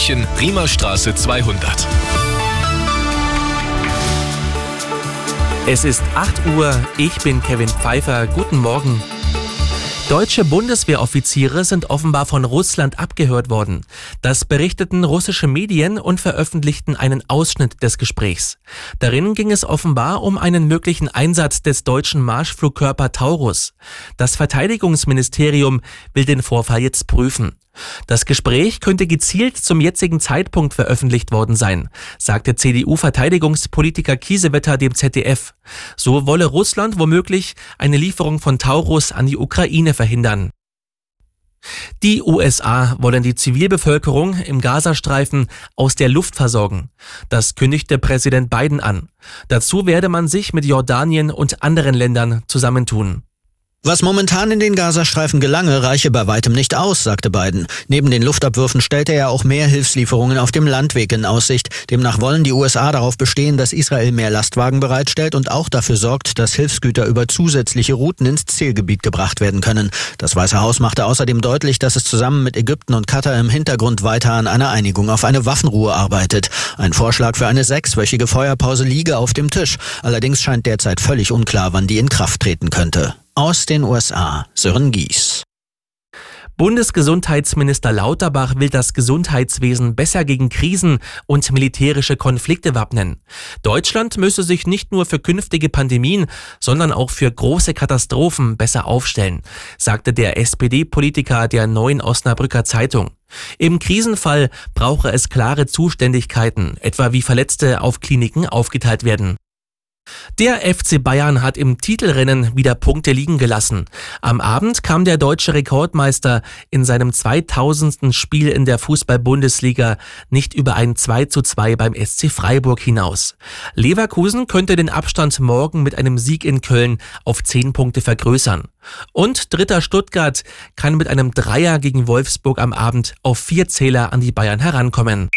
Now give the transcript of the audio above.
München, Riemerstraße 200. Es ist 8 Uhr, ich bin Kevin Pfeiffer, guten Morgen. Deutsche Bundeswehroffiziere sind offenbar von Russland abgehört worden. Das berichteten russische Medien und veröffentlichten einen Ausschnitt des Gesprächs. Darin ging es offenbar um einen möglichen Einsatz des deutschen Marschflugkörper Taurus. Das Verteidigungsministerium will den Vorfall jetzt prüfen. Das Gespräch könnte gezielt zum jetzigen Zeitpunkt veröffentlicht worden sein, sagte CDU-Verteidigungspolitiker Kiesewetter dem ZDF. So wolle Russland womöglich eine Lieferung von Taurus an die Ukraine verhindern. Die USA wollen die Zivilbevölkerung im Gazastreifen aus der Luft versorgen. Das kündigte Präsident Biden an. Dazu werde man sich mit Jordanien und anderen Ländern zusammentun. Was momentan in den Gazastreifen gelange, reiche bei weitem nicht aus, sagte Biden. Neben den Luftabwürfen stellte er auch mehr Hilfslieferungen auf dem Landweg in Aussicht. Demnach wollen die USA darauf bestehen, dass Israel mehr Lastwagen bereitstellt und auch dafür sorgt, dass Hilfsgüter über zusätzliche Routen ins Zielgebiet gebracht werden können. Das Weiße Haus machte außerdem deutlich, dass es zusammen mit Ägypten und Katar im Hintergrund weiter an einer Einigung auf eine Waffenruhe arbeitet. Ein Vorschlag für eine sechswöchige Feuerpause liege auf dem Tisch. Allerdings scheint derzeit völlig unklar, wann die in Kraft treten könnte. Aus den USA, Sören Gies. Bundesgesundheitsminister Lauterbach will das Gesundheitswesen besser gegen Krisen und militärische Konflikte wappnen. Deutschland müsse sich nicht nur für künftige Pandemien, sondern auch für große Katastrophen besser aufstellen, sagte der SPD-Politiker der neuen Osnabrücker Zeitung. Im Krisenfall brauche es klare Zuständigkeiten, etwa wie Verletzte auf Kliniken aufgeteilt werden. Der FC Bayern hat im Titelrennen wieder Punkte liegen gelassen. Am Abend kam der deutsche Rekordmeister in seinem 2000. Spiel in der Fußball-Bundesliga nicht über ein 2 zu 2 beim SC Freiburg hinaus. Leverkusen könnte den Abstand morgen mit einem Sieg in Köln auf 10 Punkte vergrößern. Und dritter Stuttgart kann mit einem Dreier gegen Wolfsburg am Abend auf vier Zähler an die Bayern herankommen.